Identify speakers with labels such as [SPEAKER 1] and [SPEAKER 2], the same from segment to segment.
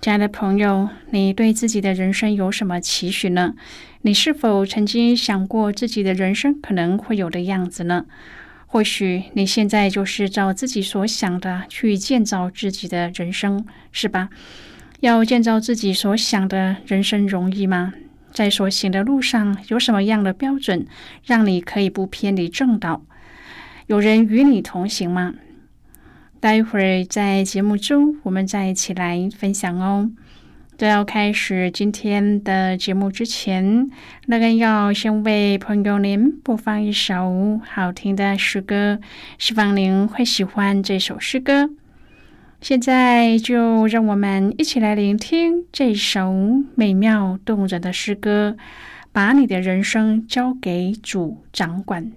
[SPEAKER 1] 亲爱的朋友，你对自己的人生有什么期许呢？你是否曾经想过自己的人生可能会有的样子呢？或许你现在就是照自己所想的去建造自己的人生，是吧？要建造自己所想的人生容易吗？在所行的路上有什么样的标准，让你可以不偏离正道？有人与你同行吗？待会儿在节目中，我们再一起来分享哦。在要开始今天的节目之前，那个要先为朋友您播放一首好听的诗歌，希望您会喜欢这首诗歌。现在就让我们一起来聆听这首美妙动人的诗歌，把你的人生交给主掌管。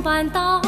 [SPEAKER 2] 搬到。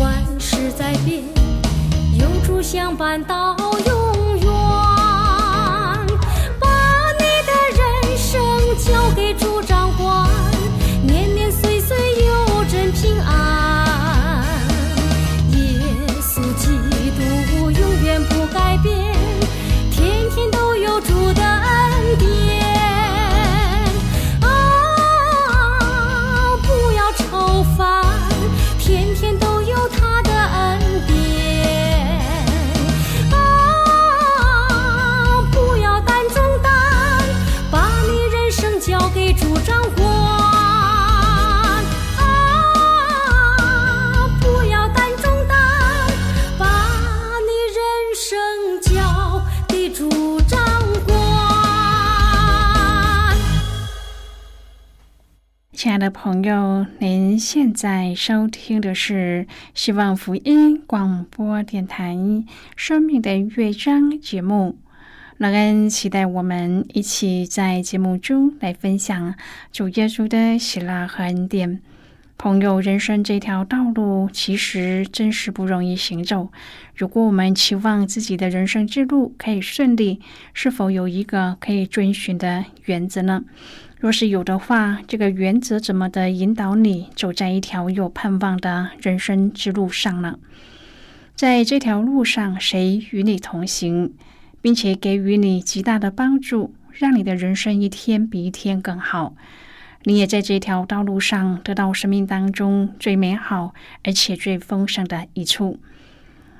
[SPEAKER 2] 万事在变有主相伴到永亲爱
[SPEAKER 1] 的朋友，您现在收听的是希望福音广播电台《生命的乐章》节目。乐恩期待我们一起在节目中来分享主耶稣的喜乐和恩典。朋友，人生这条道路其实真是不容易行走。如果我们期望自己的人生之路可以顺利，是否有一个可以遵循的原则呢？若是有的话，这个原则怎么的引导你走在一条有盼望的人生之路上呢？在这条路上，谁与你同行？并且给予你极大的帮助，让你的人生一天比一天更好。你也在这条道路上得到生命当中最美好而且最丰盛的一处。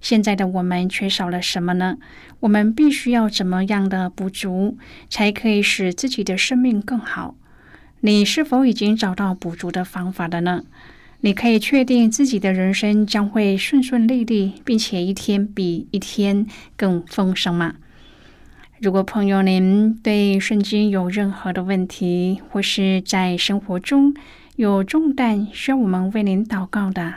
[SPEAKER 1] 现在的我们缺少了什么呢？我们必须要怎么样的补足，才可以使自己的生命更好？你是否已经找到补足的方法了呢？你可以确定自己的人生将会顺顺利利，并且一天比一天更丰盛吗？如果朋友您对圣经有任何的问题，或是在生活中有重担需要我们为您祷告的，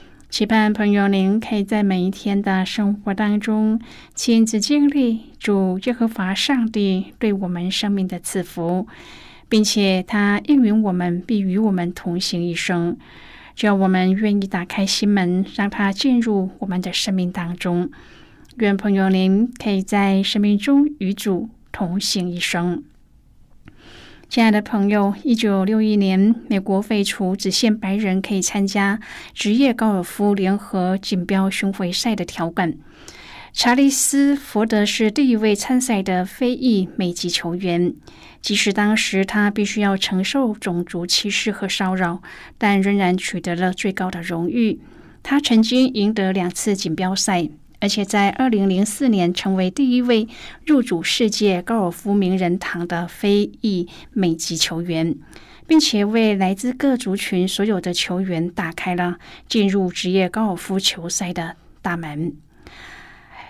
[SPEAKER 1] 期盼朋友，您可以在每一天的生活当中亲自经历主耶和华上帝对我们生命的赐福，并且他应允我们必与我们同行一生。只要我们愿意打开心门，让他进入我们的生命当中，愿朋友您可以在生命中与主同行一生。亲爱的朋友，一九六一年，美国废除只限白人可以参加职业高尔夫联合锦标巡回赛的条款。查理斯·福德是第一位参赛的非裔美籍球员。即使当时他必须要承受种族歧视和骚扰，但仍然取得了最高的荣誉。他曾经赢得两次锦标赛。而且在二零零四年，成为第一位入主世界高尔夫名人堂的非裔美籍球员，并且为来自各族群所有的球员打开了进入职业高尔夫球赛的大门。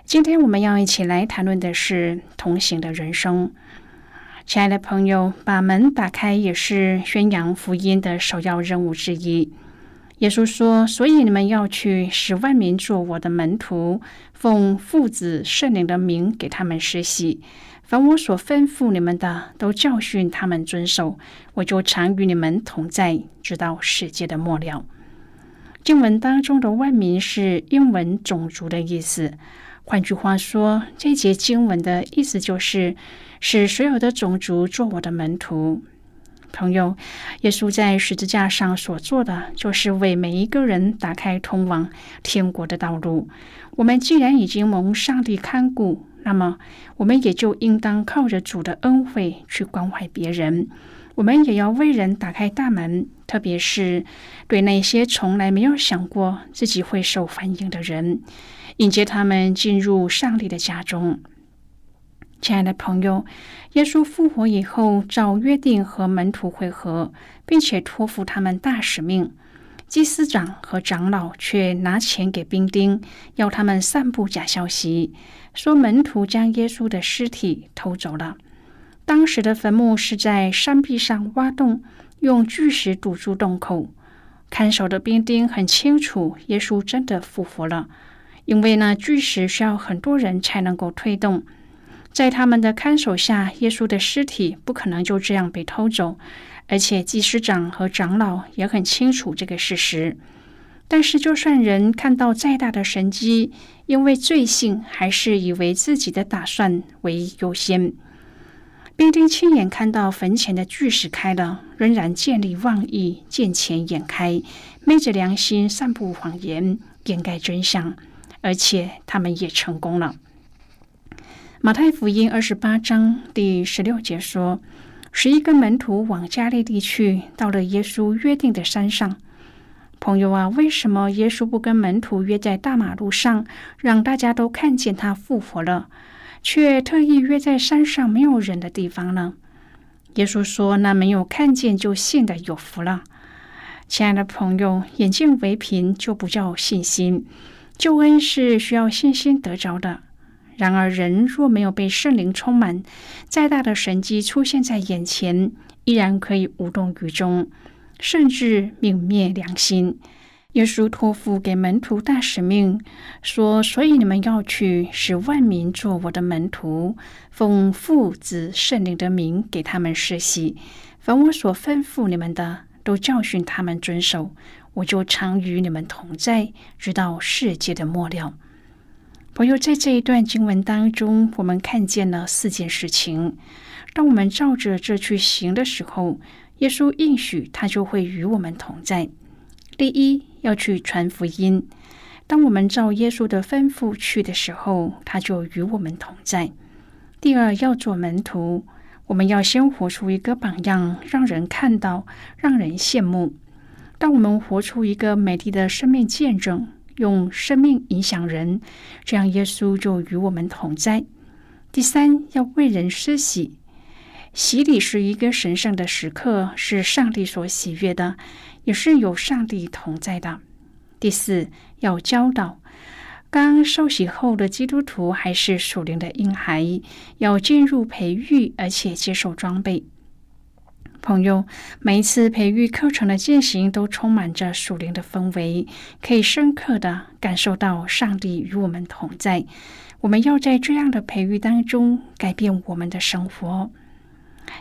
[SPEAKER 1] 今天我们要一起来谈论的是同行的人生。亲爱的朋友，把门打开也是宣扬福音的首要任务之一。耶稣说：“所以你们要去使万民做我的门徒，奉父子圣灵的名给他们施洗。凡我所吩咐你们的，都教训他们遵守。我就常与你们同在，直到世界的末了。”经文当中的“万民”是英文种族的意思。换句话说，这节经文的意思就是使所有的种族做我的门徒。朋友，耶稣在十字架上所做的，就是为每一个人打开通往天国的道路。我们既然已经蒙上帝看顾，那么我们也就应当靠着主的恩惠去关怀别人。我们也要为人打开大门，特别是对那些从来没有想过自己会受欢迎的人，迎接他们进入上帝的家中。亲爱的朋友，耶稣复活以后，照约定和门徒会合，并且托付他们大使命。祭司长和长老却拿钱给兵丁，要他们散布假消息，说门徒将耶稣的尸体偷走了。当时的坟墓是在山壁上挖洞，用巨石堵住洞口。看守的兵丁很清楚，耶稣真的复活了，因为那巨石需要很多人才能够推动。在他们的看守下，耶稣的尸体不可能就这样被偷走，而且祭司长和长老也很清楚这个事实。但是，就算人看到再大的神迹，因为罪性，还是以为自己的打算为优先，兵丁亲眼看到坟前的巨石开了，仍然见利忘义，见钱眼开，昧着良心散布谎言，掩盖真相，而且他们也成功了。马太福音二十八章第十六节说：“十一个门徒往加利利去，到了耶稣约定的山上。”朋友啊，为什么耶稣不跟门徒约在大马路上，让大家都看见他复活了，却特意约在山上没有人的地方呢？耶稣说：“那没有看见就信的有福了。”亲爱的朋友，眼见为凭就不叫信心，救恩是需要信心得着的。然而，人若没有被圣灵充满，再大的神迹出现在眼前，依然可以无动于衷，甚至泯灭良心。耶稣托付给门徒大使命，说：“所以你们要去，使万民做我的门徒，奉父子圣灵的名给他们施洗。凡我所吩咐你们的，都教训他们遵守。我就常与你们同在，直到世界的末了。”朋友，在这一段经文当中，我们看见了四件事情。当我们照着这去行的时候，耶稣应许他就会与我们同在。第一，要去传福音。当我们照耶稣的吩咐去的时候，他就与我们同在。第二，要做门徒，我们要先活出一个榜样，让人看到，让人羡慕。当我们活出一个美丽的生命见证。用生命影响人，这样耶稣就与我们同在。第三，要为人施洗，洗礼是一个神圣的时刻，是上帝所喜悦的，也是有上帝同在的。第四，要教导，刚受洗后的基督徒还是属灵的婴孩，要进入培育，而且接受装备。朋友，每一次培育课程的践行都充满着属灵的氛围，可以深刻的感受到上帝与我们同在。我们要在这样的培育当中改变我们的生活。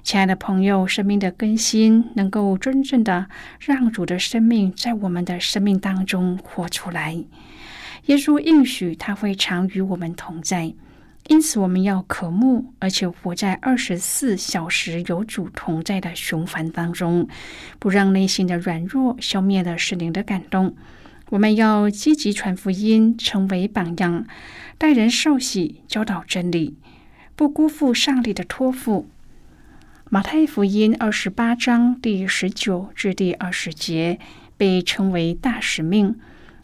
[SPEAKER 1] 亲爱的朋友，生命的更新能够真正的让主的生命在我们的生命当中活出来。耶稣应许他会常与我们同在。因此，我们要渴慕，而且活在二十四小时有主同在的循环当中，不让内心的软弱消灭了圣灵的感动。我们要积极传福音，成为榜样，待人受洗，教导真理，不辜负上帝的托付。马太福音二十八章第十九至第二十节被称为大使命。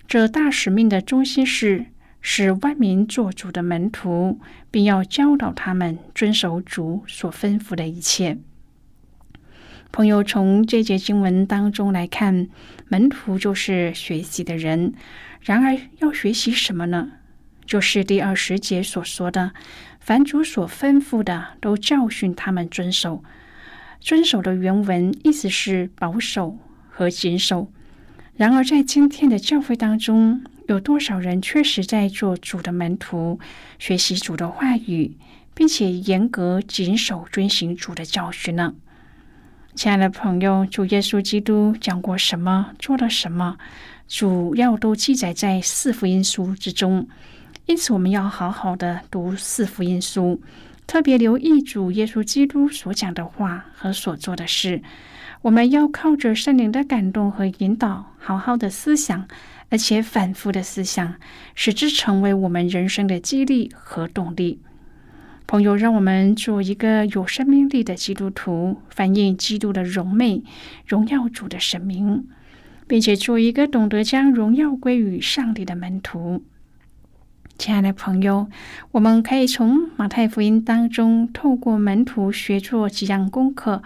[SPEAKER 1] 这大使命的中心是。使万民做主的门徒，并要教导他们遵守主所吩咐的一切。朋友，从这节经文当中来看，门徒就是学习的人。然而，要学习什么呢？就是第二十节所说的：“凡主所吩咐的，都教训他们遵守。”遵守的原文意思是保守和谨守。然而，在今天的教会当中，有多少人确实在做主的门徒，学习主的话语，并且严格谨守遵行主的教训呢？亲爱的朋友，主耶稣基督讲过什么，做了什么，主要都记载在四福音书之中。因此，我们要好好的读四福音书，特别留意主耶稣基督所讲的话和所做的事。我们要靠着圣灵的感动和引导，好好的思想。而且反复的思想，使之成为我们人生的激励和动力。朋友，让我们做一个有生命力的基督徒，反映基督的荣美，荣耀主的神明，并且做一个懂得将荣耀归于上帝的门徒。亲爱的朋友，我们可以从马太福音当中，透过门徒学做几样功课。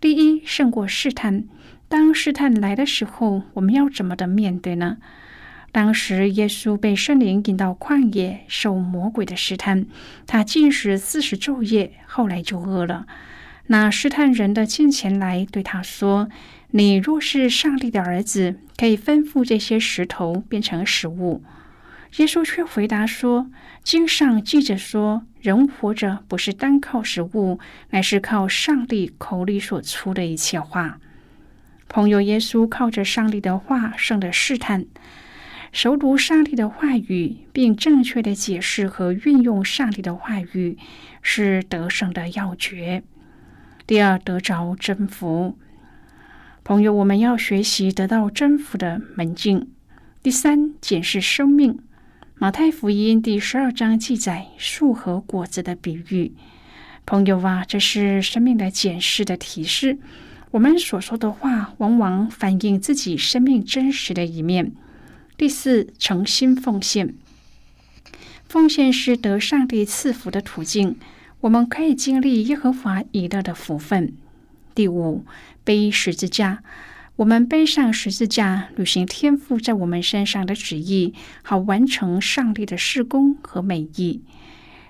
[SPEAKER 1] 第一，胜过试探。当试探来的时候，我们要怎么的面对呢？当时，耶稣被圣灵引到旷野，受魔鬼的试探。他禁食四十昼夜，后来就饿了。那试探人的近前来，对他说：“你若是上帝的儿子，可以吩咐这些石头变成食物。”耶稣却回答说：“经上记着说，人活着不是单靠食物，乃是靠上帝口里所出的一切话。”朋友，耶稣靠着上帝的话胜了试探。熟读上帝的话语，并正确的解释和运用上帝的话语，是得胜的要诀。第二，得着征服。朋友，我们要学习得到征服的门径。第三，检视生命。马太福音第十二章记载树和果子的比喻。朋友啊，这是生命的检视的提示。我们所说的话，往往反映自己生命真实的一面。第四，诚心奉献。奉献是得上帝赐福的途径，我们可以经历耶和华以勒的福分。第五，背十字架。我们背上十字架，履行天赋在我们身上的旨意，好完成上帝的施工和美意。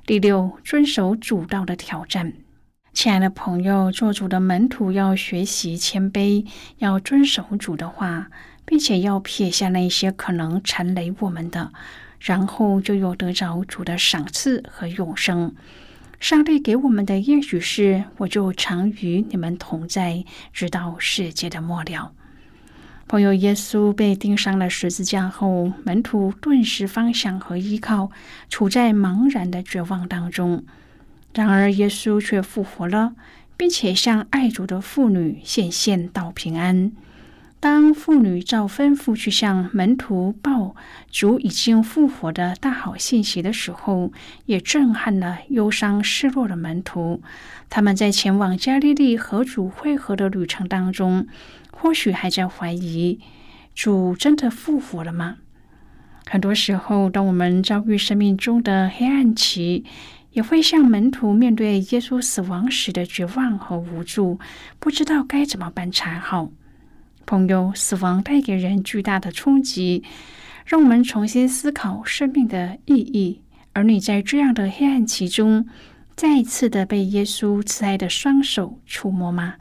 [SPEAKER 1] 第六，遵守主道的挑战。亲爱的朋友，做主的门徒要学习谦卑，要遵守主的话，并且要撇下那些可能缠累我们的，然后就有得着主的赏赐和永生。上帝给我们的应许是：“我就常与你们同在，直到世界的末了。”朋友，耶稣被钉上了十字架后，门徒顿时方向和依靠，处在茫然的绝望当中。然而，耶稣却复活了，并且向爱主的妇女显现道平安。当妇女照吩咐去向门徒报主已经复活的大好信息的时候，也震撼了忧伤失落的门徒。他们在前往加利利和主会合的旅程当中，或许还在怀疑：主真的复活了吗？很多时候，当我们遭遇生命中的黑暗期，也会像门徒面对耶稣死亡时的绝望和无助，不知道该怎么办才好。朋友，死亡带给人巨大的冲击，让我们重新思考生命的意义。而你在这样的黑暗期中，再一次的被耶稣慈爱的双手触摸吗？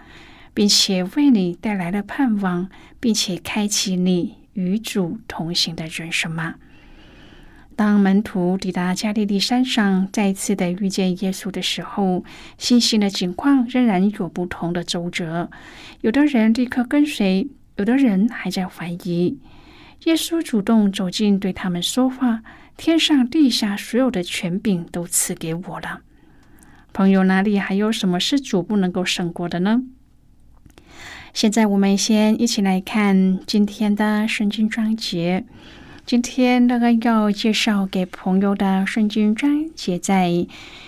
[SPEAKER 1] 并且为你带来了盼望，并且开启你与主同行的人生吗？当门徒抵达加利利山上，再次的遇见耶稣的时候，信心的情况仍然有不同的周折。有的人立刻跟随，有的人还在怀疑。耶稣主动走近，对他们说话：“天上地下所有的权柄都赐给我了。”朋友，哪里还有什么是主不能够胜过的呢？现在我们先一起来看今天的圣经章节。今天那个要介绍给朋友的圣经章节在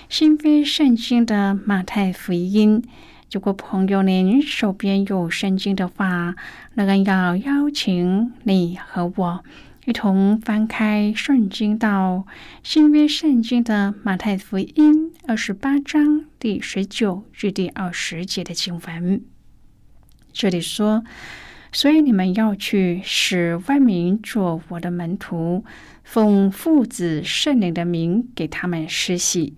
[SPEAKER 1] 新约圣经的马太福音。如果朋友您手边有圣经的话，那个要邀请你和我一同翻开圣经到新约圣经的马太福音二十八章第十九至第二十节的经文。这里说。所以你们要去使万民做我的门徒，奉父子圣灵的名给他们施洗。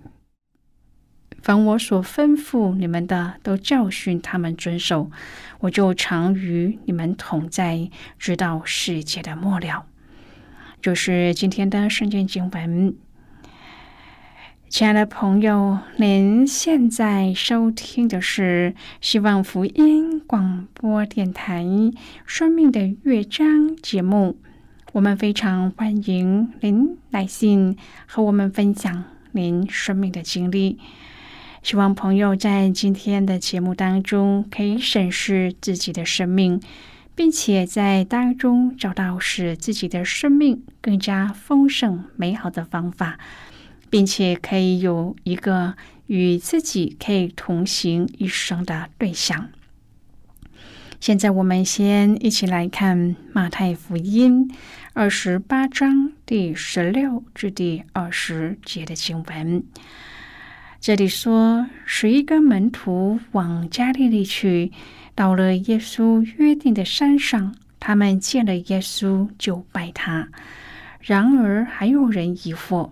[SPEAKER 1] 凡我所吩咐你们的，都教训他们遵守。我就常与你们同在，直到世界的末了。就是今天的圣经经文。亲爱的朋友，您现在收听的是希望福音广播电台《生命的乐章》节目。我们非常欢迎您来信和我们分享您生命的经历。希望朋友在今天的节目当中可以审视自己的生命，并且在当中找到使自己的生命更加丰盛美好的方法。并且可以有一个与自己可以同行一生的对象。现在我们先一起来看马太福音二十八章第十六至第二十节的经文。这里说，十一个门徒往加利利去，到了耶稣约定的山上，他们见了耶稣就拜他。然而还有人疑惑。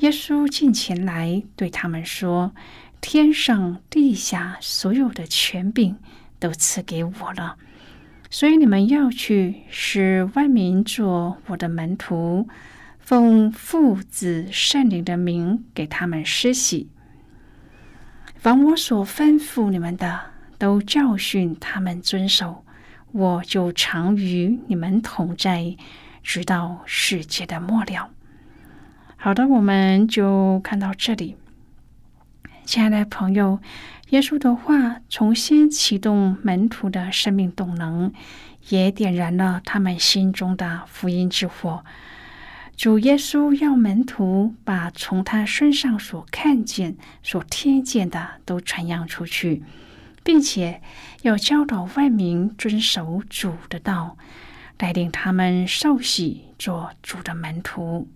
[SPEAKER 1] 耶稣近前来对他们说：“天上地下所有的权柄都赐给我了，所以你们要去，使万民做我的门徒，奉父子圣灵的名给他们施洗。凡我所吩咐你们的，都教训他们遵守。我就常与你们同在，直到世界的末了。”好的，我们就看到这里。亲爱的朋友，耶稣的话重新启动门徒的生命动能，也点燃了他们心中的福音之火。主耶稣要门徒把从他身上所看见、所听见的都传扬出去，并且要教导万民遵守主的道，带领他们受洗做主的门徒。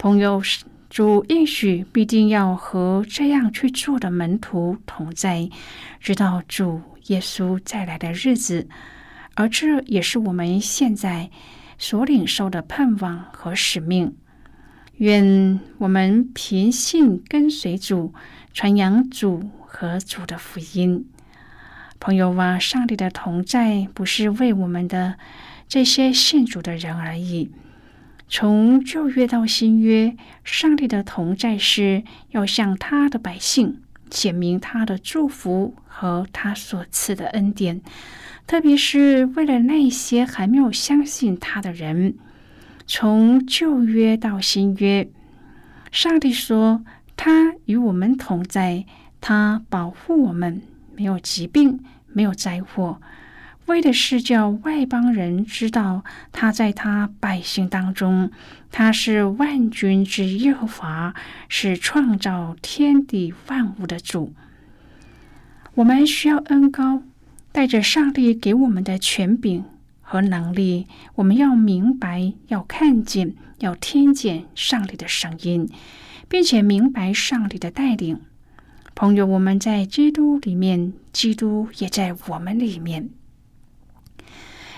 [SPEAKER 1] 朋友。主应许必定要和这样去做的门徒同在，直到主耶稣再来的日子，而这也是我们现在所领受的盼望和使命。愿我们凭信跟随主，传扬主和主的福音。朋友啊，上帝的同在不是为我们的这些信主的人而已。从旧约到新约，上帝的同在是要向他的百姓显明他的祝福和他所赐的恩典，特别是为了那些还没有相信他的人。从旧约到新约，上帝说他与我们同在，他保护我们，没有疾病，没有灾祸。为的是叫外邦人知道，他在他百姓当中，他是万军之耶和华，是创造天地万物的主。我们需要恩高，带着上帝给我们的权柄和能力，我们要明白，要看见，要听见上帝的声音，并且明白上帝的带领。朋友，我们在基督里面，基督也在我们里面。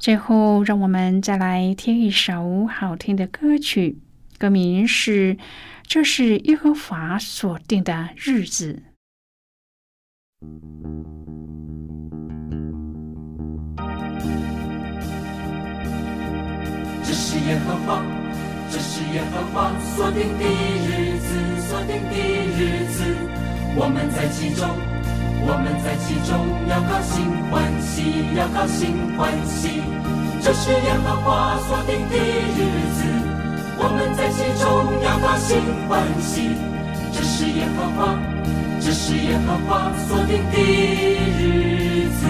[SPEAKER 1] 最后，让我们再来听一首好听的歌曲，歌名是《这是耶和华所定的日子》。
[SPEAKER 2] 这是耶和华，这是耶和华所定的日子，所定的日子，我们在其中。我们在其中要高兴欢喜，要高兴欢喜，这是耶和华所定的日子。我们在其中要高兴欢喜，这是耶和华，这是耶和华所定的日子。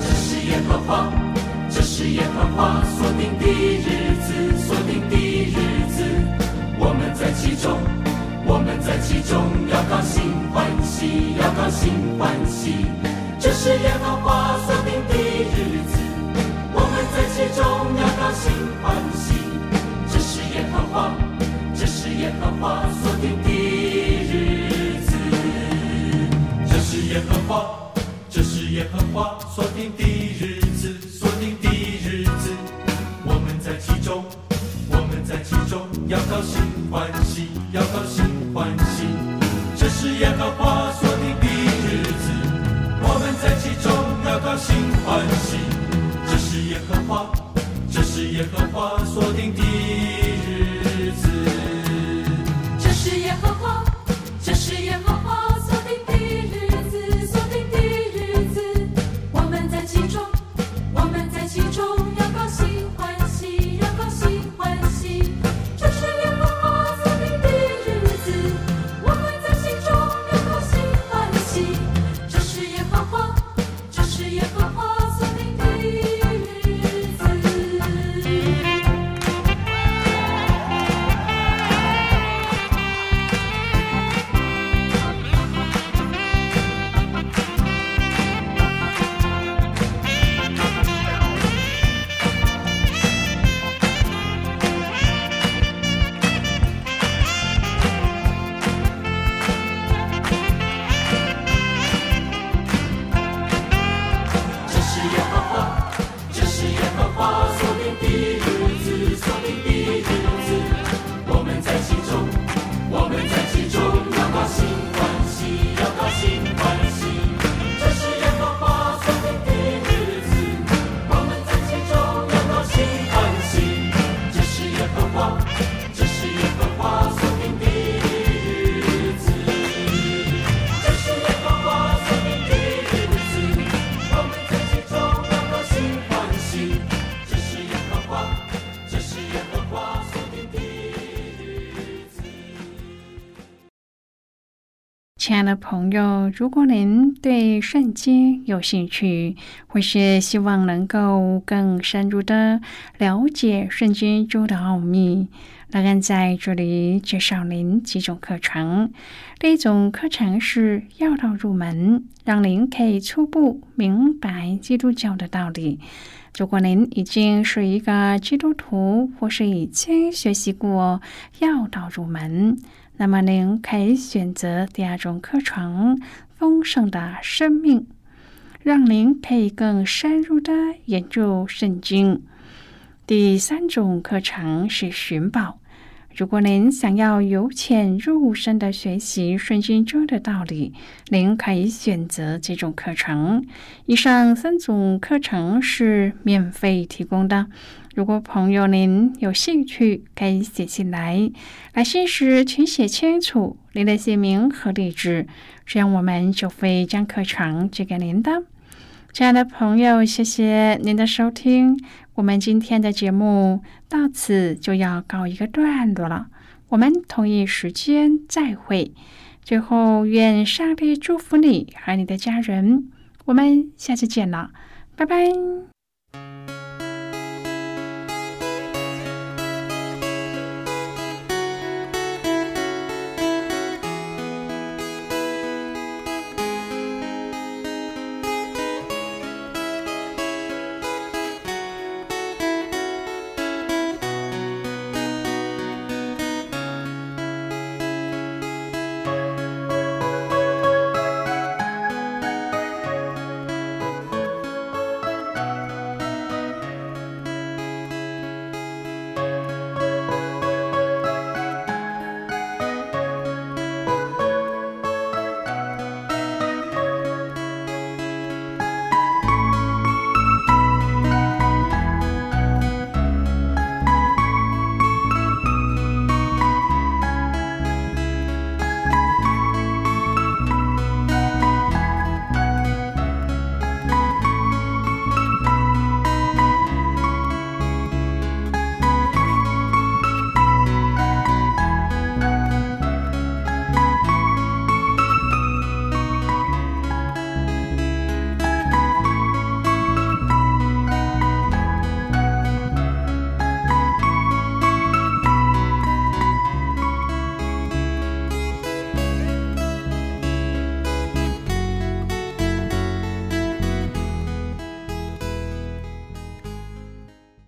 [SPEAKER 2] 这是耶和华，这是耶和华所定的日子，所定的日子。我们在其中。我们在其中要高兴欢喜，要高兴欢喜，这是耶和华所定的日子。我们在其中要高兴欢喜，这是耶和华，这是耶和华所定的日子。这是耶和华，这是耶和华所定的日子，所定的日子。我们在其中，我们在其中要高兴欢喜，要高兴。欢喜，这是耶和华所定的日子，我们在其中要高兴欢喜。这是耶和华，这是耶和华所定的
[SPEAKER 1] 的朋友，如果您对圣经有兴趣，或是希望能够更深入的了解圣经中的奥秘，乐恩在这里介绍您几种课程。第一种课程是要道入门，让您可以初步明白基督教的道理。如果您已经是一个基督徒，或是已经学习过要道入门，那么您可以选择第二种课程《丰盛的生命》，让您可以更深入的研究圣经。第三种课程是寻宝。如果您想要由浅入深的学习圣经中的道理，您可以选择这种课程。以上三种课程是免费提供的。如果朋友您有兴趣，可以写信来。来信时请写清楚您的姓名和地址，这样我们就会将课程寄给您的。亲爱的朋友，谢谢您的收听。我们今天的节目到此就要告一个段落了。我们同一时间再会。最后，愿上帝祝福你和你的家人。我们下次见了，拜拜。